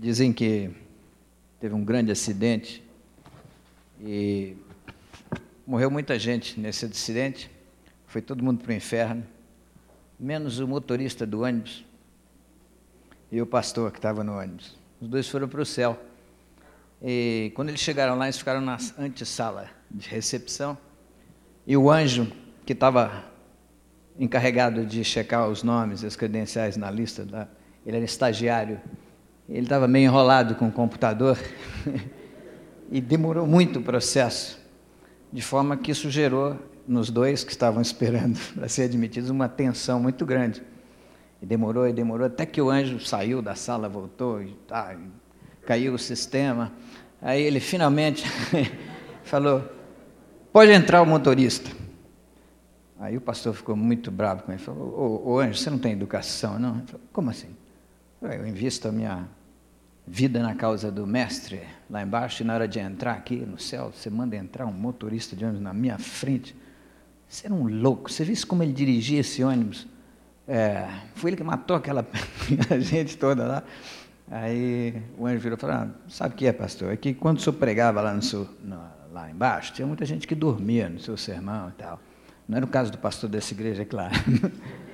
Dizem que teve um grande acidente e morreu muita gente nesse acidente. Foi todo mundo para o inferno, menos o motorista do ônibus e o pastor que estava no ônibus. Os dois foram para o céu. E quando eles chegaram lá, eles ficaram na antessala de recepção. E o anjo que estava encarregado de checar os nomes, as credenciais na lista, ele era estagiário ele estava meio enrolado com o computador e demorou muito o processo, de forma que isso gerou nos dois que estavam esperando para ser admitidos uma tensão muito grande. E demorou e demorou até que o anjo saiu da sala, voltou e, tá, caiu o sistema. Aí ele finalmente falou: Pode entrar o motorista. Aí o pastor ficou muito bravo com ele. Falou: ô anjo, você não tem educação, não? Ele falou: Como assim? Eu invisto a minha vida na causa do mestre lá embaixo, e na hora de entrar aqui no céu, você manda entrar um motorista de ônibus na minha frente. Você era um louco. Você viu como ele dirigia esse ônibus? É, foi ele que matou aquela gente toda lá. Aí o anjo virou e falou: ah, Sabe o que é, pastor? É que quando o senhor pregava lá, no seu, no, lá embaixo, tinha muita gente que dormia no seu sermão e tal. Não era o caso do pastor dessa igreja, é claro.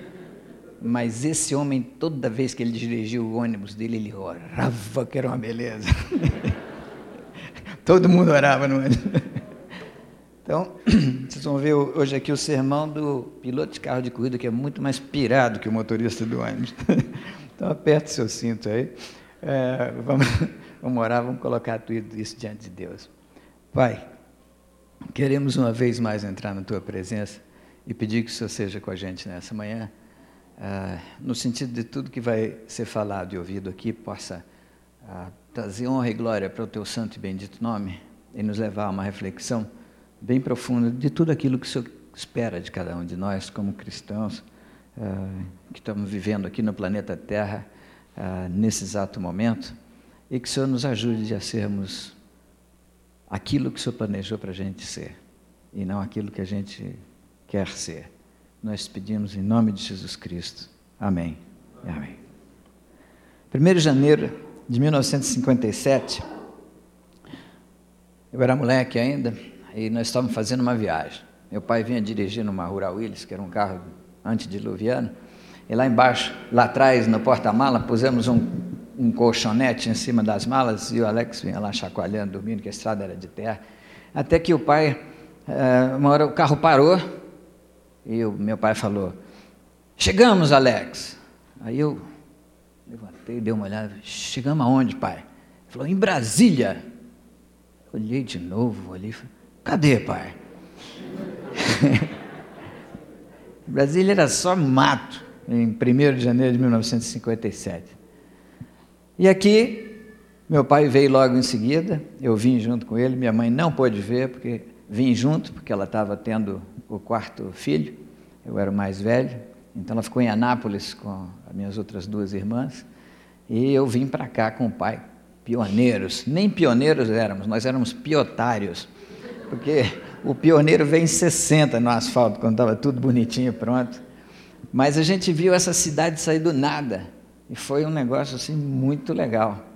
Mas esse homem, toda vez que ele dirigia o ônibus dele, ele orava, que era uma beleza. Todo mundo orava no ônibus. Então, vocês vão ver hoje aqui o sermão do piloto de carro de corrida, que é muito mais pirado que o motorista do ônibus. Então, aperte seu cinto aí. É, vamos, vamos orar, vamos colocar tudo isso diante de Deus. Pai, queremos uma vez mais entrar na Tua presença e pedir que o Senhor seja com a gente nessa manhã ah, no sentido de tudo que vai ser falado e ouvido aqui, possa ah, trazer honra e glória para o teu santo e bendito nome e nos levar a uma reflexão bem profunda de tudo aquilo que o Senhor espera de cada um de nós como cristãos ah, que estamos vivendo aqui no planeta Terra nesse exato momento e que o Senhor nos ajude a sermos aquilo que o Senhor planejou para a gente ser e não aquilo que a gente quer ser. Nós pedimos em nome de Jesus Cristo. Amém. Amém. 1 de janeiro de 1957, eu era moleque ainda, e nós estávamos fazendo uma viagem. Meu pai vinha dirigindo uma Rural Willis, que era um carro antediluviano, e lá embaixo, lá atrás, no porta-mala, pusemos um, um colchonete em cima das malas, e o Alex vinha lá chacoalhando, dormindo, que a estrada era de terra. Até que o pai, eh, uma hora o carro parou, e o meu pai falou: Chegamos, Alex. Aí eu levantei, dei uma olhada: Chegamos aonde, pai? Ele falou: Em Brasília. Olhei de novo, olhei falei: Cadê, pai? Brasília era só mato, em 1 de janeiro de 1957. E aqui, meu pai veio logo em seguida, eu vim junto com ele, minha mãe não pôde ver, porque vim junto, porque ela estava tendo o quarto filho, eu era o mais velho, então ela ficou em Anápolis com as minhas outras duas irmãs, e eu vim para cá com o pai, pioneiros, nem pioneiros éramos, nós éramos piotários, porque o pioneiro veio em 60 no asfalto, quando estava tudo bonitinho pronto, mas a gente viu essa cidade sair do nada, e foi um negócio assim muito legal.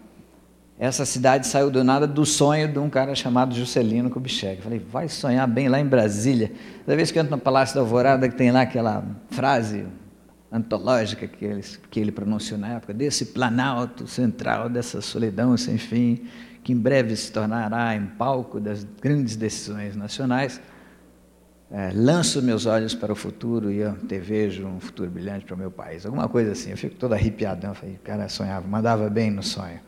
Essa cidade saiu do nada do sonho de um cara chamado Juscelino Kubitschek. Falei, vai sonhar bem lá em Brasília. Toda vez que eu entro no Palácio da Alvorada, que tem lá aquela frase antológica que ele, que ele pronunciou na época, desse planalto central, dessa solidão sem fim, que em breve se tornará em palco das grandes decisões nacionais, é, lanço meus olhos para o futuro e eu te vejo um futuro brilhante para o meu país. Alguma coisa assim, eu fico todo arrepiadão. Falei, cara sonhava, mandava bem no sonho.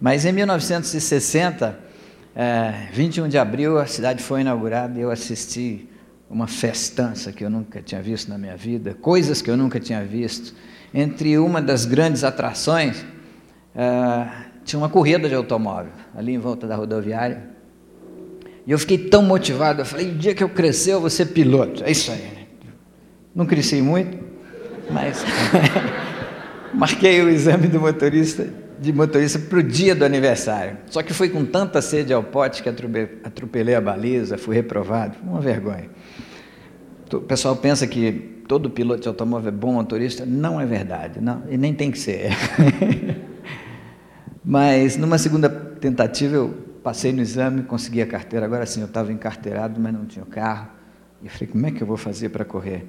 Mas em 1960, é, 21 de abril, a cidade foi inaugurada e eu assisti uma festança que eu nunca tinha visto na minha vida, coisas que eu nunca tinha visto. Entre uma das grandes atrações, é, tinha uma corrida de automóvel ali em volta da rodoviária. E eu fiquei tão motivado, eu falei, o dia que eu crescer eu vou ser piloto. É isso aí. Não cresci muito, mas marquei o exame do motorista de motorista para o dia do aniversário. Só que fui com tanta sede ao pote que atropelei a baliza, fui reprovado. Uma vergonha. O pessoal pensa que todo piloto de automóvel é bom motorista. Não é verdade, não, e nem tem que ser. Mas numa segunda tentativa eu passei no exame, consegui a carteira. Agora sim, eu estava encarteirado, mas não tinha carro. E falei, como é que eu vou fazer para correr?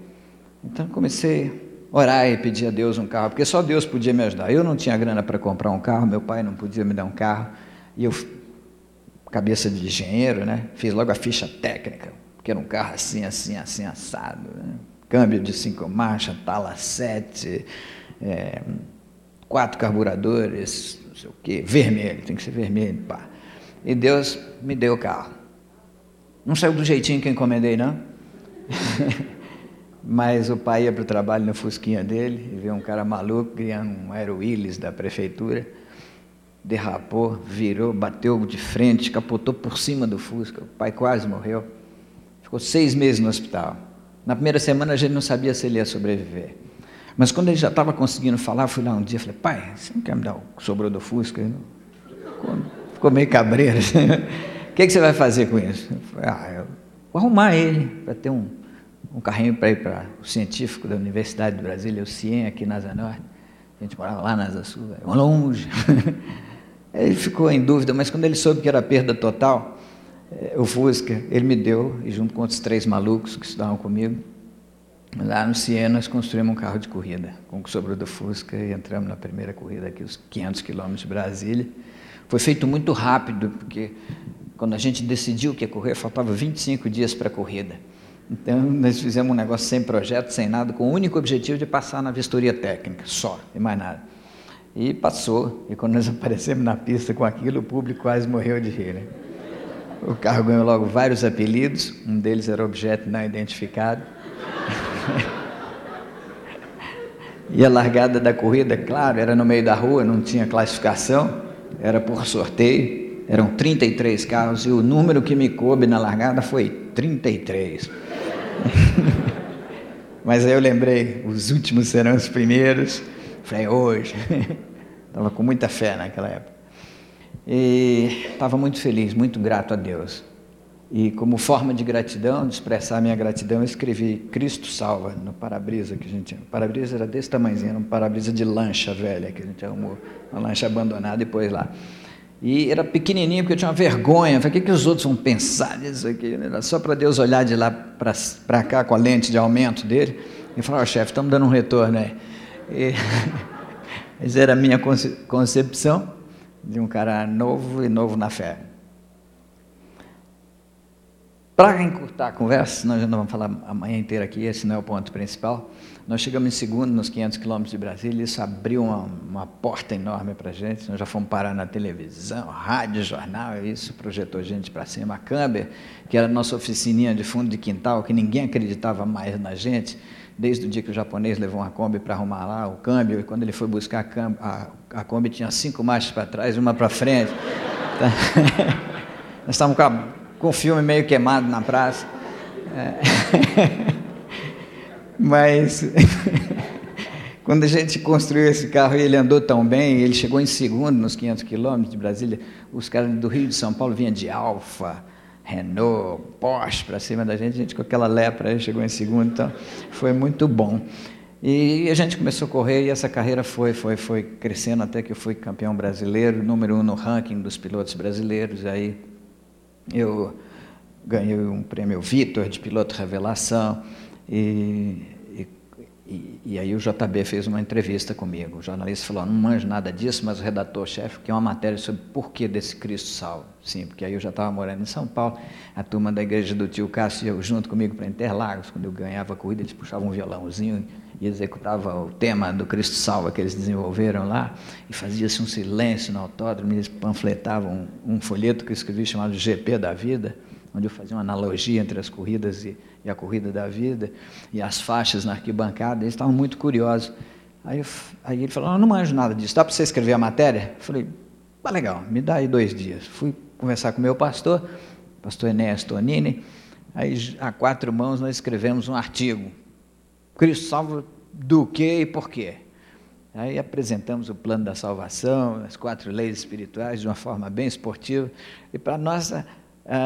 Então comecei orar e pedir a Deus um carro, porque só Deus podia me ajudar. Eu não tinha grana para comprar um carro, meu pai não podia me dar um carro. E eu, cabeça de engenheiro, né? Fiz logo a ficha técnica, porque era um carro assim, assim, assim, assado. Né? Câmbio de cinco marchas, tala sete, é, quatro carburadores, não sei o quê, vermelho, tem que ser vermelho, pá. E Deus me deu o carro. Não saiu do jeitinho que eu encomendei, não. Mas o pai ia para o trabalho no fusquinha dele e viu um cara maluco criando um Aero Willis da prefeitura. Derrapou, virou, bateu de frente, capotou por cima do Fusca. O pai quase morreu. Ficou seis meses no hospital. Na primeira semana a gente não sabia se ele ia sobreviver. Mas quando ele já estava conseguindo falar, fui lá um dia e falei, pai, você não quer me dar o que sobrou do Fusca? Ficou, ficou meio cabreiro. o que, que, você vai fazer com isso? Eu falei, ah, eu vou arrumar ele para ter um, um carrinho para ir para o científico da Universidade de Brasília, o CIEM, aqui na Asa Norte. A gente morava lá na Asa Sul, longe. ele ficou em dúvida, mas quando ele soube que era perda total, eh, o Fusca, ele me deu, e junto com outros três malucos que estudavam comigo, Lá no Siena nós construímos um carro de corrida, com o sobrou do Fusca, e entramos na primeira corrida aqui, os 500 quilômetros de Brasília. Foi feito muito rápido, porque quando a gente decidiu que ia correr, faltava 25 dias para a corrida. Então, nós fizemos um negócio sem projeto, sem nada, com o único objetivo de passar na vistoria técnica, só, e mais nada. E passou, e quando nós aparecemos na pista com aquilo, o público quase morreu de rir. Né? O carro ganhou logo vários apelidos, um deles era objeto não identificado. E a largada da corrida, claro, era no meio da rua, não tinha classificação, era por sorteio, eram 33 carros e o número que me coube na largada foi 33. Mas aí eu lembrei, os últimos serão os primeiros, falei, hoje. Estava com muita fé naquela época. E estava muito feliz, muito grato a Deus. E como forma de gratidão, de expressar minha gratidão, eu escrevi Cristo salva no para-brisa que a gente tinha. O para-brisa era desse tamanhozinho, era um para-brisa de lancha velha que a gente arrumou, uma lancha abandonada e pôs lá. E era pequenininho porque eu tinha uma vergonha. Falei, o que, que os outros vão pensar disso aqui? Era só para Deus olhar de lá para cá com a lente de aumento dele e falar, oh, chefe, estamos dando um retorno aí. E... Essa era a minha concepção de um cara novo e novo na fé. Para encurtar a conversa, nós já não vamos falar a manhã inteira aqui, esse não é o ponto principal. Nós chegamos em segundo, nos 500 quilômetros de Brasília, isso abriu uma, uma porta enorme para a gente. Nós já fomos parar na televisão, rádio, jornal, isso projetou gente para cima. A Câmber, que era a nossa oficininha de fundo de quintal, que ninguém acreditava mais na gente, desde o dia que o japonês levou uma Kombi para arrumar lá o câmbio, e quando ele foi buscar a, Kombi, a, a Kombi tinha cinco marchas para trás e uma para frente. Nós estávamos com com o filme meio queimado na praça. É. Mas quando a gente construiu esse carro e ele andou tão bem, ele chegou em segundo nos 500 quilômetros de Brasília, os caras do Rio de São Paulo vinham de Alfa, Renault, Porsche para cima da gente, a gente com aquela lepra chegou em segundo, então foi muito bom. E a gente começou a correr e essa carreira foi, foi, foi crescendo até que eu fui campeão brasileiro, número um no ranking dos pilotos brasileiros, aí eu ganhei um prêmio Vitor de piloto revelação e, e, e, aí o JB fez uma entrevista comigo. O jornalista falou: não manjo nada disso, mas o redator-chefe quer uma matéria sobre por que desse Cristo salvo. Sim, porque aí eu já estava morando em São Paulo, a turma da igreja do tio Cássio junto comigo para Interlagos. Quando eu ganhava a corrida, eles puxavam um violãozinho e executava o tema do Cristo Salva que eles desenvolveram lá, e fazia-se um silêncio no autódromo, eles panfletavam um, um, folheto que eu escrevi chamado GP da Vida, onde eu fazia uma analogia entre as corridas e, e a corrida da vida, e as faixas na arquibancada, eles estavam muito curiosos. Aí, eu, aí ele falou, não manjo nada disso, dá para você escrever a matéria? Eu falei, tá legal, me dá aí dois dias. Fui conversar com o meu pastor, pastor Enéas Tonini, aí a quatro mãos nós escrevemos um artigo, Cristo salva do que e por quê? Aí apresentamos o plano da salvação, as quatro leis espirituais, de uma forma bem esportiva. E, para nossa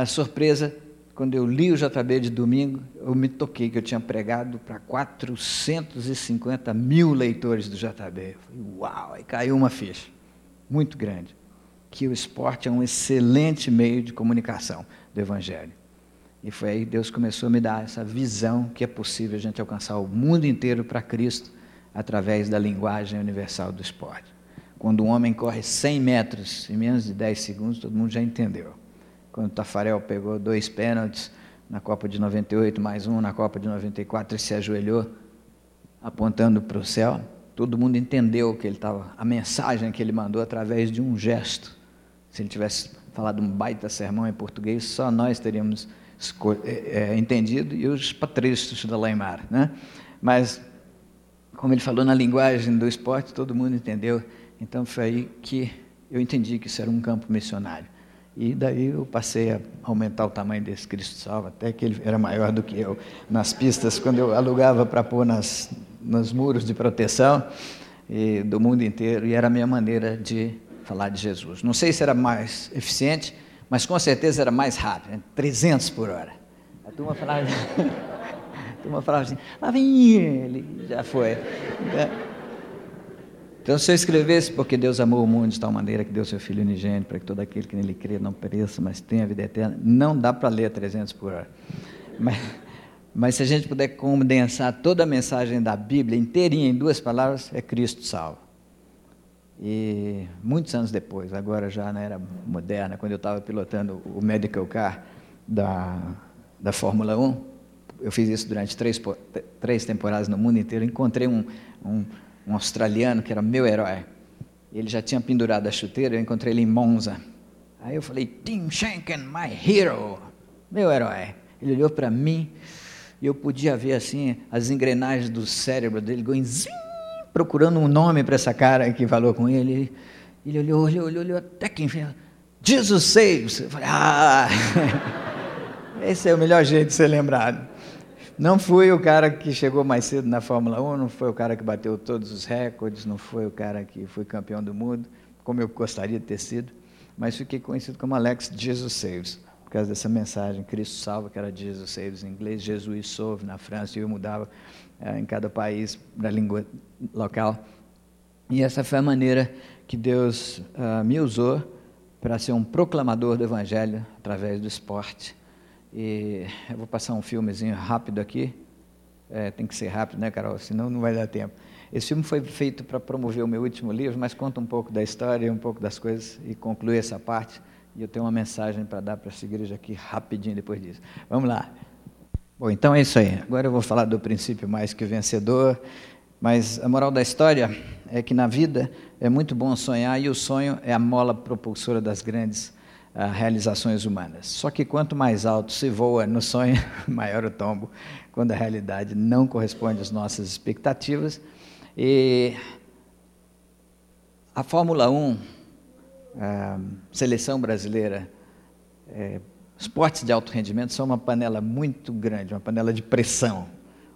surpresa, quando eu li o JB de domingo, eu me toquei que eu tinha pregado para 450 mil leitores do JB. Eu falei, uau! Aí caiu uma ficha, muito grande. que o esporte é um excelente meio de comunicação do Evangelho. E foi aí que Deus começou a me dar essa visão que é possível a gente alcançar o mundo inteiro para Cristo através da linguagem universal do esporte. Quando um homem corre 100 metros em menos de 10 segundos, todo mundo já entendeu. Quando o Tafarel pegou dois pênaltis na Copa de 98, mais um na Copa de 94, e se ajoelhou apontando para o céu, todo mundo entendeu que ele estava, a mensagem que ele mandou através de um gesto. Se ele tivesse falado um baita sermão em português, só nós teríamos é, é, entendido e os patrícios da Leimar, né? Mas como ele falou na linguagem do esporte, todo mundo entendeu. Então foi aí que eu entendi que isso era um campo missionário. E daí eu passei a aumentar o tamanho desse Cristo Salvo, até que ele era maior do que eu nas pistas, quando eu alugava para pôr nas, nos muros de proteção e, do mundo inteiro, e era a minha maneira de falar de Jesus. Não sei se era mais eficiente, mas com certeza era mais rápido, 300 né? por hora. A turma falava, a turma falava assim, lá vem ele, já foi. Né? Então, se eu escrevesse, porque Deus amou o mundo de tal maneira que deu seu Filho unigênito, para que todo aquele que nele crê não pereça, mas tenha a vida eterna, não dá para ler 300 por hora. Mas, mas se a gente puder condensar toda a mensagem da Bíblia inteirinha em duas palavras, é Cristo salvo. E muitos anos depois, agora já na era moderna, quando eu estava pilotando o medical car da, da Fórmula 1, eu fiz isso durante três, três temporadas no mundo inteiro, encontrei um, um, um australiano que era meu herói. Ele já tinha pendurado a chuteira, eu encontrei ele em Monza. Aí eu falei, Tim Schenken, my hero, meu herói. Ele olhou para mim e eu podia ver assim as engrenagens do cérebro dele going zim, procurando um nome para essa cara que falou com ele. Ele olhou, olhou, olhou, olhou até que enfim, Jesus saves. Eu falei, ah, esse é o melhor jeito de ser lembrado. Não fui o cara que chegou mais cedo na Fórmula 1, não foi o cara que bateu todos os recordes, não foi o cara que foi campeão do mundo, como eu gostaria de ter sido, mas fiquei conhecido como Alex Jesus Saves, por causa dessa mensagem, Cristo salva, que era Jesus Saves em inglês, Jesus Sauve na França, e eu mudava eh, em cada país da língua local. E essa foi a maneira que Deus uh, me usou para ser um proclamador do Evangelho através do esporte. E eu vou passar um filmezinho rápido aqui. É, tem que ser rápido, né, Carol? Senão não vai dar tempo. Esse filme foi feito para promover o meu último livro, mas conta um pouco da história, um pouco das coisas e conclui essa parte. E eu tenho uma mensagem para dar para essa igreja aqui rapidinho depois disso. Vamos lá. Bom, então é isso aí. Agora eu vou falar do princípio mais que vencedor. Mas a moral da história é que na vida é muito bom sonhar e o sonho é a mola propulsora das grandes realizações humanas. Só que quanto mais alto se voa no sonho, maior o tombo, quando a realidade não corresponde às nossas expectativas. E a Fórmula 1, a seleção brasileira, é, esportes de alto rendimento são uma panela muito grande, uma panela de pressão,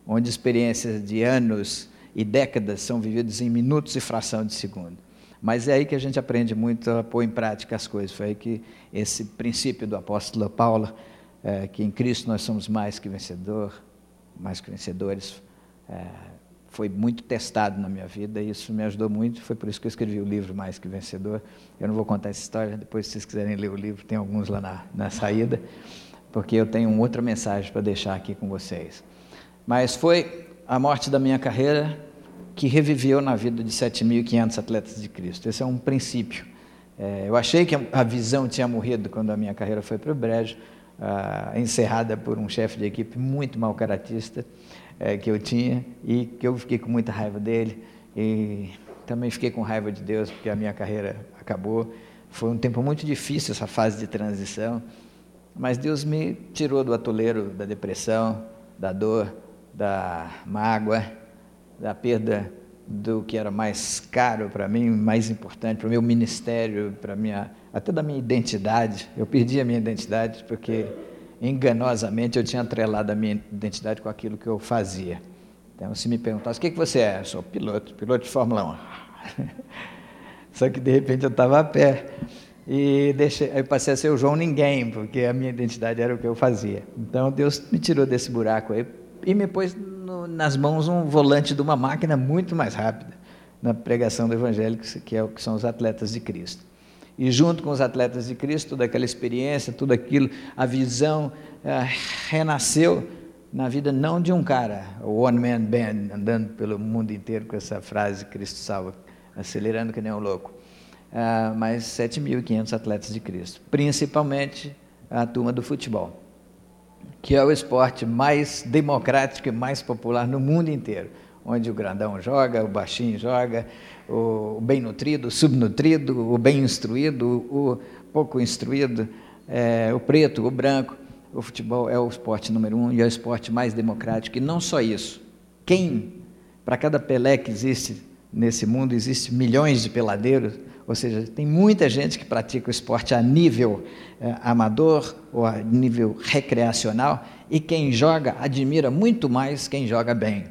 onde experiências de anos e décadas são vividas em minutos e fração de segundo. Mas é aí que a gente aprende muito a pôr em prática as coisas. Foi aí que esse princípio do apóstolo Paulo, é, que em Cristo nós somos mais que vencedor, mais que vencedores, é, foi muito testado na minha vida e isso me ajudou muito. Foi por isso que eu escrevi o livro Mais que Vencedor. Eu não vou contar essa história, depois, se vocês quiserem ler o livro, tem alguns lá na, na saída, porque eu tenho outra mensagem para deixar aqui com vocês. Mas foi a morte da minha carreira que reviveu na vida de 7.500 atletas de Cristo. Esse é um princípio. É, eu achei que a visão tinha morrido quando a minha carreira foi para o brejo, ah, encerrada por um chefe de equipe muito mal caratista é, que eu tinha e que eu fiquei com muita raiva dele e também fiquei com raiva de Deus porque a minha carreira acabou. Foi um tempo muito difícil essa fase de transição, mas Deus me tirou do atoleiro da depressão, da dor, da mágoa da perda do que era mais caro para mim, mais importante para o meu ministério, para minha até da minha identidade. Eu perdi a minha identidade porque enganosamente eu tinha atrelado a minha identidade com aquilo que eu fazia. Então, se me perguntasse, o que, que você é? Eu sou piloto, piloto de Fórmula 1. Só que de repente eu estava a pé e deixei, aí passei a ser o João Ninguém, porque a minha identidade era o que eu fazia. Então Deus me tirou desse buraco aí e me pôs nas mãos um volante de uma máquina muito mais rápida na pregação do Evangelho, que, é, que são os atletas de Cristo. E junto com os atletas de Cristo, toda aquela experiência, tudo aquilo, a visão é, renasceu na vida não de um cara, o One Man Band, andando pelo mundo inteiro com essa frase Cristo salva, acelerando que nem um louco, uh, mas 7.500 atletas de Cristo, principalmente a turma do futebol, que é o esporte mais democrático e mais popular no mundo inteiro, onde o grandão joga, o baixinho joga, o bem nutrido, o subnutrido, o bem instruído, o pouco instruído, é, o preto, o branco, o futebol é o esporte número um e é o esporte mais democrático. E não só isso. Quem, para cada Pelé que existe nesse mundo, existe milhões de peladeiros, ou seja, tem muita gente que pratica o esporte a nível é, amador ou a nível recreacional, e quem joga admira muito mais quem joga bem.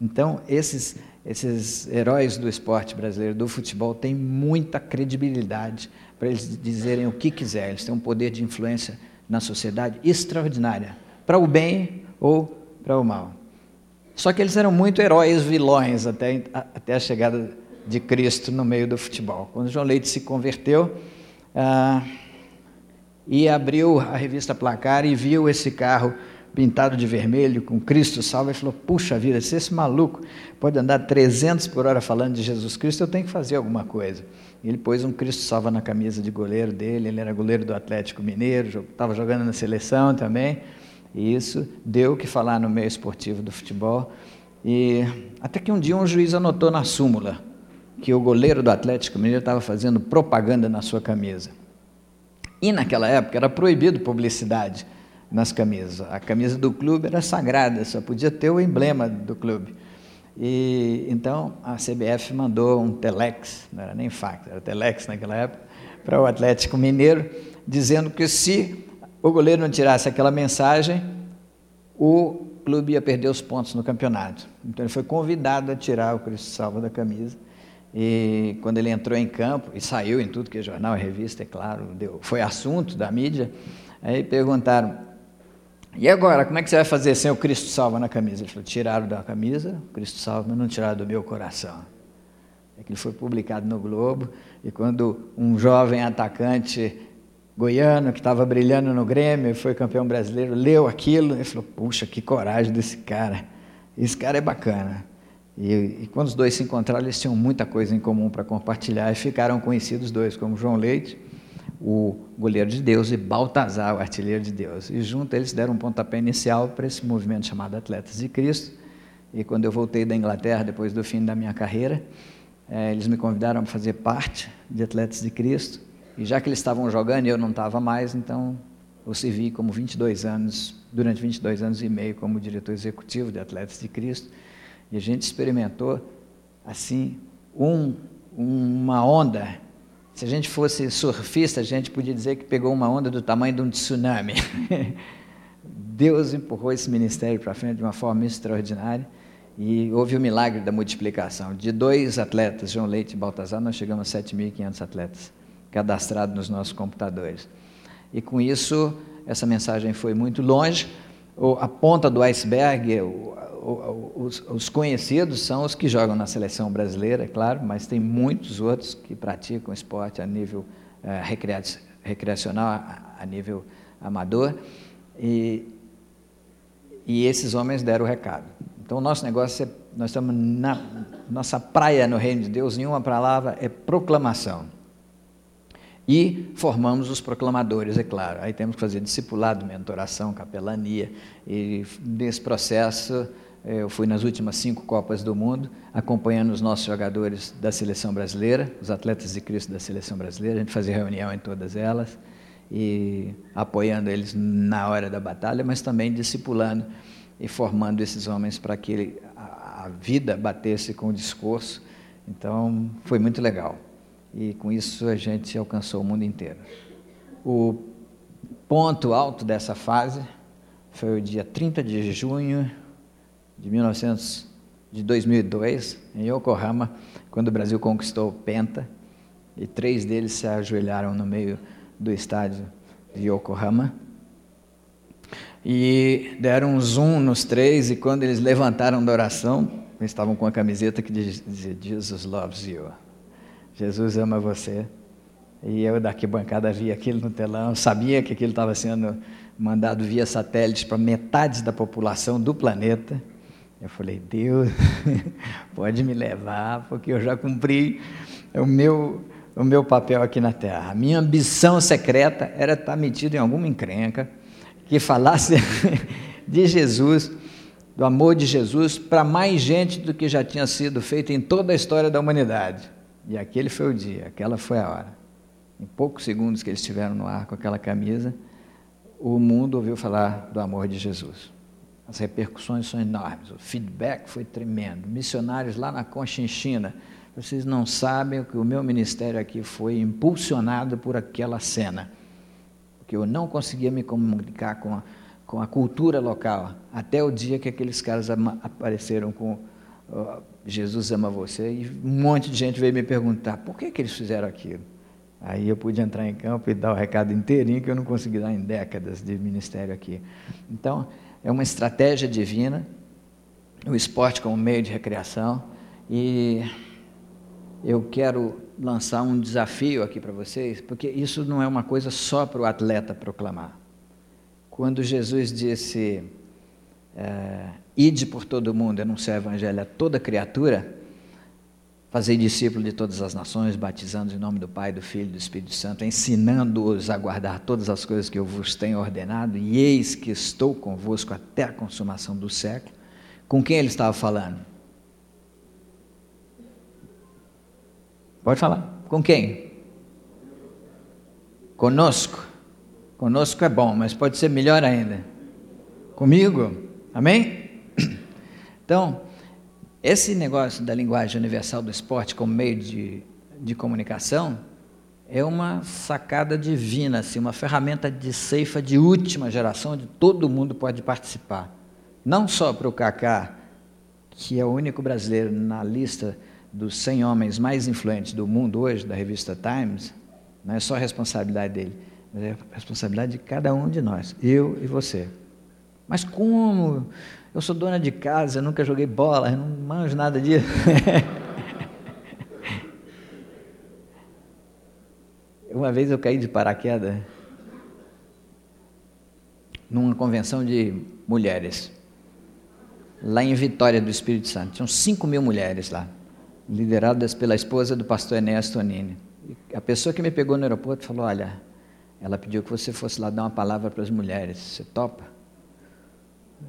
Então, esses, esses heróis do esporte brasileiro, do futebol, têm muita credibilidade para eles dizerem o que quiser, eles têm um poder de influência na sociedade extraordinária, para o bem ou para o mal. Só que eles eram muito heróis vilões até, até a chegada de Cristo no meio do futebol. Quando João Leite se converteu ah, e abriu a revista Placar e viu esse carro pintado de vermelho com Cristo salvo, ele falou: Puxa vida, se esse maluco pode andar 300 por hora falando de Jesus Cristo, eu tenho que fazer alguma coisa. Ele pôs um Cristo salva na camisa de goleiro dele, ele era goleiro do Atlético Mineiro, estava jogando na seleção também, e isso deu o que falar no meio esportivo do futebol. E até que um dia um juiz anotou na súmula que o goleiro do Atlético Mineiro estava fazendo propaganda na sua camisa. E naquela época era proibido publicidade nas camisas. A camisa do clube era sagrada, só podia ter o emblema do clube. E então a CBF mandou um telex, não era nem fax, era telex naquela época, para o Atlético Mineiro, dizendo que se o goleiro não tirasse aquela mensagem, o clube ia perder os pontos no campeonato. Então ele foi convidado a tirar o Cristo Salva da camisa. E quando ele entrou em campo, e saiu em tudo que é jornal e revista, é claro, deu, foi assunto da mídia, aí perguntaram, e agora, como é que você vai fazer sem o Cristo salva na camisa? Ele falou: tiraram da camisa, o Cristo salva, mas não tiraram do meu coração. É que ele foi publicado no Globo, e quando um jovem atacante goiano que estava brilhando no Grêmio e foi campeão brasileiro leu aquilo, ele falou: puxa, que coragem desse cara. Esse cara é bacana. E, e quando os dois se encontraram, eles tinham muita coisa em comum para compartilhar e ficaram conhecidos dois como João Leite o goleiro de Deus e Baltazar, o artilheiro de Deus. E junto eles deram um pontapé inicial para esse movimento chamado Atletas de Cristo. E quando eu voltei da Inglaterra, depois do fim da minha carreira, é, eles me convidaram para fazer parte de Atletas de Cristo. E já que eles estavam jogando e eu não estava mais, então eu servi como 22 anos, durante 22 anos e meio, como diretor executivo de Atletas de Cristo. E a gente experimentou, assim, um, uma onda se a gente fosse surfista, a gente podia dizer que pegou uma onda do tamanho de um tsunami. Deus empurrou esse ministério para frente de uma forma extraordinária e houve o milagre da multiplicação. De dois atletas, João Leite e Baltazar, nós chegamos a 7.500 atletas cadastrados nos nossos computadores. E com isso, essa mensagem foi muito longe. A ponta do iceberg, os, os, conhecidos são os que jogam na seleção brasileira, é claro, mas tem muitos outros que praticam esporte a nível é, recreacional, a, a, nível amador, e, e esses homens deram o recado. Então, o nosso negócio, é, nós estamos na nossa praia no reino de Deus, em uma palavra, é proclamação. E formamos os proclamadores, é claro. Aí temos que fazer discipulado, mentoração, capelania. E nesse processo eu fui nas últimas cinco Copas do Mundo, acompanhando os nossos jogadores da seleção brasileira, os atletas de Cristo da seleção brasileira. A gente fazia reunião em todas elas e apoiando eles na hora da batalha, mas também discipulando e formando esses homens para que a vida batesse com o discurso. Então, foi muito legal. E com isso a gente alcançou o mundo inteiro. O ponto alto dessa fase foi o dia 30 de junho de 1900, de 2002, em Yokohama, quando o Brasil conquistou o Penta, e três deles se ajoelharam no meio do estádio de Yokohama. E deram um zoom nos três, e quando eles levantaram da oração, eles estavam com a camiseta que dizia Jesus loves you. Jesus ama você. E eu daqui bancada via aquilo no telão, sabia que aquilo estava sendo mandado via satélite para metade da população do planeta. Eu falei, Deus, pode me levar, porque eu já cumpri o meu, o meu papel aqui na Terra. A minha ambição secreta era estar metido em alguma encrenca que falasse de Jesus, do amor de Jesus, para mais gente do que já tinha sido feito em toda a história da humanidade. E aquele foi o dia, aquela foi a hora. Em poucos segundos que eles estiveram no ar com aquela camisa, o mundo ouviu falar do amor de Jesus. As repercussões são enormes, o feedback foi tremendo. Missionários lá na Conchinchina, vocês não sabem que o meu ministério aqui foi impulsionado por aquela cena, porque eu não conseguia me comunicar com a, com a cultura local, até o dia que aqueles caras apareceram com uh, Jesus ama você, e um monte de gente veio me perguntar, por que, que eles fizeram aquilo? Aí eu pude entrar em campo e dar o recado inteirinho que eu não consegui dar em décadas de ministério aqui. Então, é uma estratégia divina, o esporte como meio de recreação, e eu quero lançar um desafio aqui para vocês, porque isso não é uma coisa só para o atleta proclamar. Quando Jesus disse, é, ide por todo mundo, anunciar o evangelho a toda criatura, Fazei discípulo de todas as nações, batizando em nome do Pai, do Filho e do Espírito Santo, ensinando-os a guardar todas as coisas que eu vos tenho ordenado, e eis que estou convosco até a consumação do século. Com quem ele estava falando? Pode falar. Com quem? Conosco. Conosco é bom, mas pode ser melhor ainda. Comigo. Amém? Então, esse negócio da linguagem universal do esporte como meio de, de comunicação é uma sacada divina, assim, uma ferramenta de ceifa de última geração, onde todo mundo pode participar. Não só para o Kaká, que é o único brasileiro na lista dos 100 homens mais influentes do mundo hoje, da revista Times, não é só responsabilidade dele, mas é responsabilidade de cada um de nós, eu e você. Mas como? Eu sou dona de casa, eu nunca joguei bola, eu não manjo nada disso. Uma vez eu caí de paraquedas numa convenção de mulheres, lá em Vitória do Espírito Santo. Tinham 5 mil mulheres lá, lideradas pela esposa do pastor Enéas Tonini. A pessoa que me pegou no aeroporto falou: Olha, ela pediu que você fosse lá dar uma palavra para as mulheres. Você topa?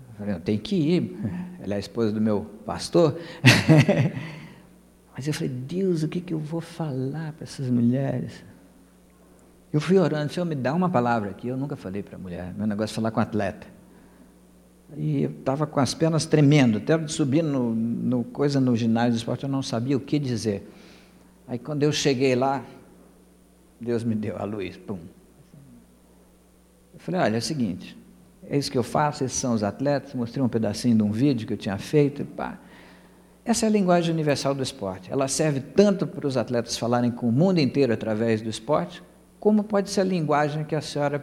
Eu falei, eu tenho que ir. Ela é a esposa do meu pastor. Mas eu falei, Deus, o que, que eu vou falar para essas mulheres? Eu fui orando, Senhor, me dá uma palavra aqui. Eu nunca falei para mulher, meu negócio é falar com atleta. E eu estava com as pernas tremendo, até subir no, no, coisa no ginásio de esporte, eu não sabia o que dizer. Aí quando eu cheguei lá, Deus me deu a luz, pum. Eu falei, olha, é o seguinte, é isso que eu faço, esses são os atletas. Mostrei um pedacinho de um vídeo que eu tinha feito. Pá. Essa é a linguagem universal do esporte. Ela serve tanto para os atletas falarem com o mundo inteiro através do esporte, como pode ser a linguagem que a senhora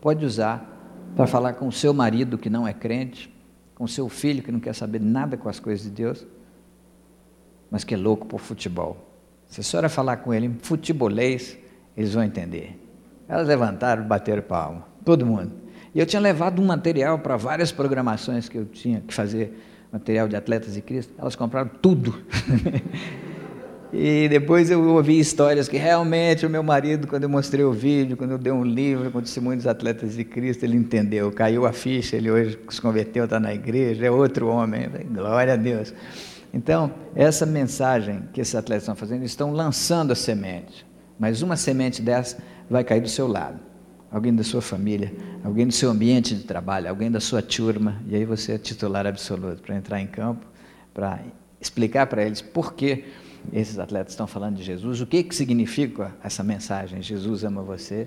pode usar para falar com o seu marido que não é crente, com o seu filho que não quer saber nada com as coisas de Deus, mas que é louco por futebol. Se a senhora falar com ele em futebolês, eles vão entender. Elas levantaram, bateram palma, todo mundo. E eu tinha levado um material para várias programações que eu tinha que fazer, material de Atletas de Cristo, elas compraram tudo. e depois eu ouvi histórias que realmente o meu marido, quando eu mostrei o vídeo, quando eu dei um livro com testemunhos dos Atletas de Cristo, ele entendeu, caiu a ficha, ele hoje se converteu, está na igreja, é outro homem, glória a Deus. Então, essa mensagem que esses atletas estão fazendo, estão lançando a semente, mas uma semente dessa vai cair do seu lado alguém da sua família, alguém do seu ambiente de trabalho, alguém da sua turma, e aí você é titular absoluto para entrar em campo, para explicar para eles por que esses atletas estão falando de Jesus, o que, que significa essa mensagem, Jesus ama você,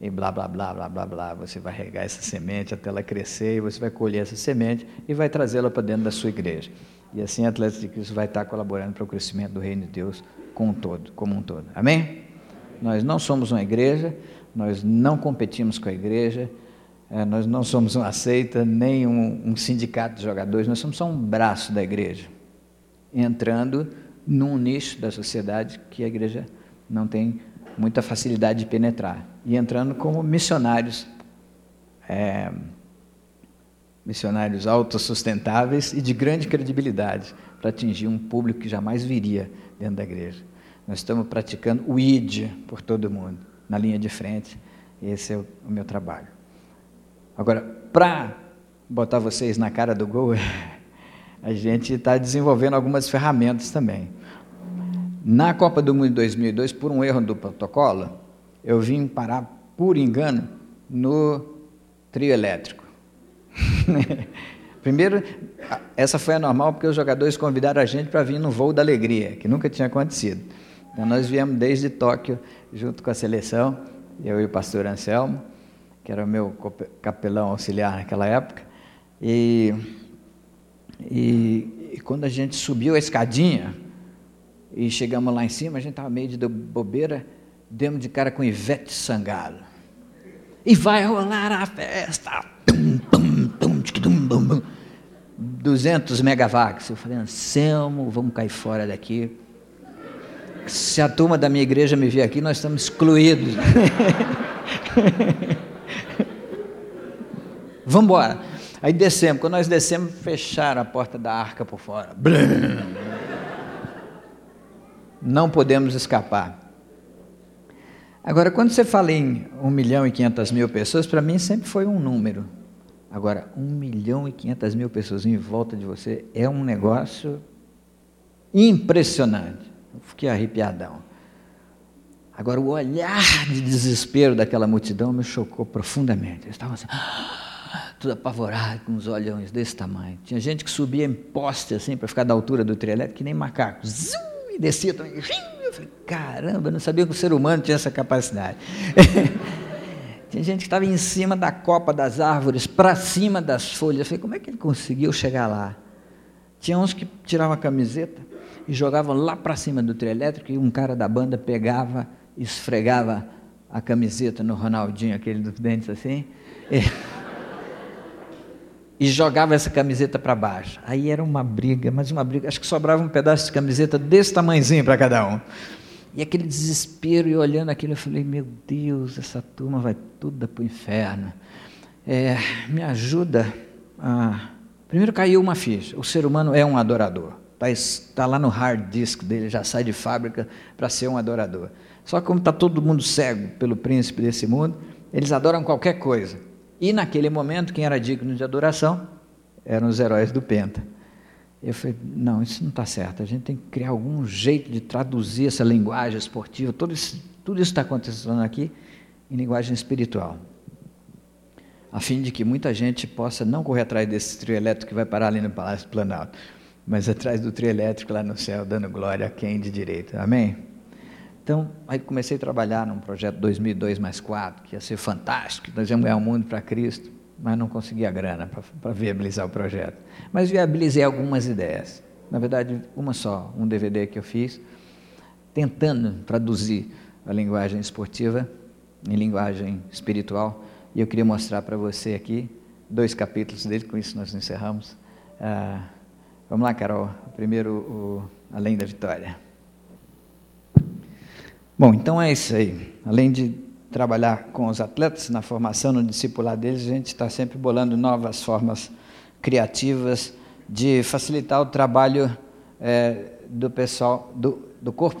e blá, blá, blá, blá, blá, blá, você vai regar essa semente até ela crescer, e você vai colher essa semente e vai trazê-la para dentro da sua igreja. E assim Atletas de Cristo vai estar colaborando para o crescimento do reino de Deus como um todo. Como um todo. Amém? Nós não somos uma igreja, nós não competimos com a igreja, é, nós não somos uma seita, nem um, um, sindicato de jogadores, nós somos só um braço da igreja, entrando num nicho da sociedade que a igreja não tem muita facilidade de penetrar. E entrando como missionários, é, missionários autossustentáveis e de grande credibilidade para atingir um público que jamais viria dentro da igreja. Nós estamos praticando o ID por todo mundo, na linha de frente. Esse é o, o meu trabalho. Agora, para botar vocês na cara do gol, a gente está desenvolvendo algumas ferramentas também. Na Copa do Mundo de 2002, por um erro do protocolo, eu vim parar por engano no trio elétrico. Primeiro, essa foi a normal porque os jogadores convidaram a gente para vir no voo da alegria, que nunca tinha acontecido. Então nós viemos desde Tóquio, junto com a seleção, eu e o pastor Anselmo, que era o meu capelão auxiliar naquela época. E, e, e quando a gente subiu a escadinha, e chegamos lá em cima, a gente estava meio de bobeira, demos de cara com Ivete Sangalo. E vai rolar a festa. Tum, tum, tum, tum, tum, tum. 200 megawatts. Eu falei, Anselmo, vamos cair fora daqui. Se a turma da minha igreja me vir aqui, nós estamos excluídos. vamos embora. Aí descemos. Quando nós descemos, fecharam a porta da arca por fora. Não podemos escapar. Agora, quando você fala em 1 milhão e 500 mil pessoas, para mim sempre foi um número. Agora, 1 milhão e 500 mil pessoas em volta de você é um negócio impressionante. Fiquei arrepiadão. Agora, o olhar de desespero daquela multidão me chocou profundamente. Eles estavam assim, tudo apavorado, com os olhões desse tamanho. Tinha gente que subia em poste assim, para ficar da altura do trio elétrico, que nem macaco. Zum! e descia também. Eu falei, caramba, eu não sabia que o ser humano tinha essa capacidade. Tinha gente que estava em cima da copa das árvores, para cima das folhas. Eu falei, como é que ele conseguiu chegar lá? Tinha uns que tiravam a camiseta e jogavam lá para cima do trio elétrico e um cara da banda pegava, esfregava a camiseta no Ronaldinho, aquele dos dentes assim. E e jogava essa camiseta para baixo. Aí era uma briga, mas uma briga. Acho que sobrava um pedaço de camiseta desse tamanhozinho para cada um. E aquele desespero, e olhando aquilo, eu falei: Meu Deus, essa turma vai toda para o inferno. É, me ajuda a. Primeiro caiu uma ficha: o ser humano é um adorador. Está tá lá no hard disk dele, já sai de fábrica para ser um adorador. Só que, como está todo mundo cego pelo príncipe desse mundo, eles adoram qualquer coisa. E naquele momento, quem era digno de adoração eram os heróis do Penta. Eu falei, não, isso não está certo. A gente tem que criar algum jeito de traduzir essa linguagem esportiva. Todo isso, tudo isso está acontecendo aqui em linguagem espiritual. A fim de que muita gente possa não correr atrás desse trio elétrico que vai parar ali no Palácio Planalto, mas atrás do trio elétrico lá no céu, dando glória a quem de direito. Amém? Então, aí comecei a trabalhar num projeto 2002 mais 4, que ia ser fantástico, nós íamos ganhar o mundo para Cristo, mas não consegui a grana para viabilizar o projeto. Mas viabilizei algumas ideias. Na verdade, uma só, um DVD que eu fiz, tentando traduzir a linguagem esportiva em linguagem espiritual, e eu queria mostrar para você aqui dois capítulos dele, com isso nós encerramos. Ah, vamos lá, Carol. Primeiro, o Além da Vitória. Bom, então é isso aí. Além de trabalhar com os atletas na formação, no discipular deles, a gente está sempre bolando novas formas criativas de facilitar o trabalho é, do pessoal, do, do corpo de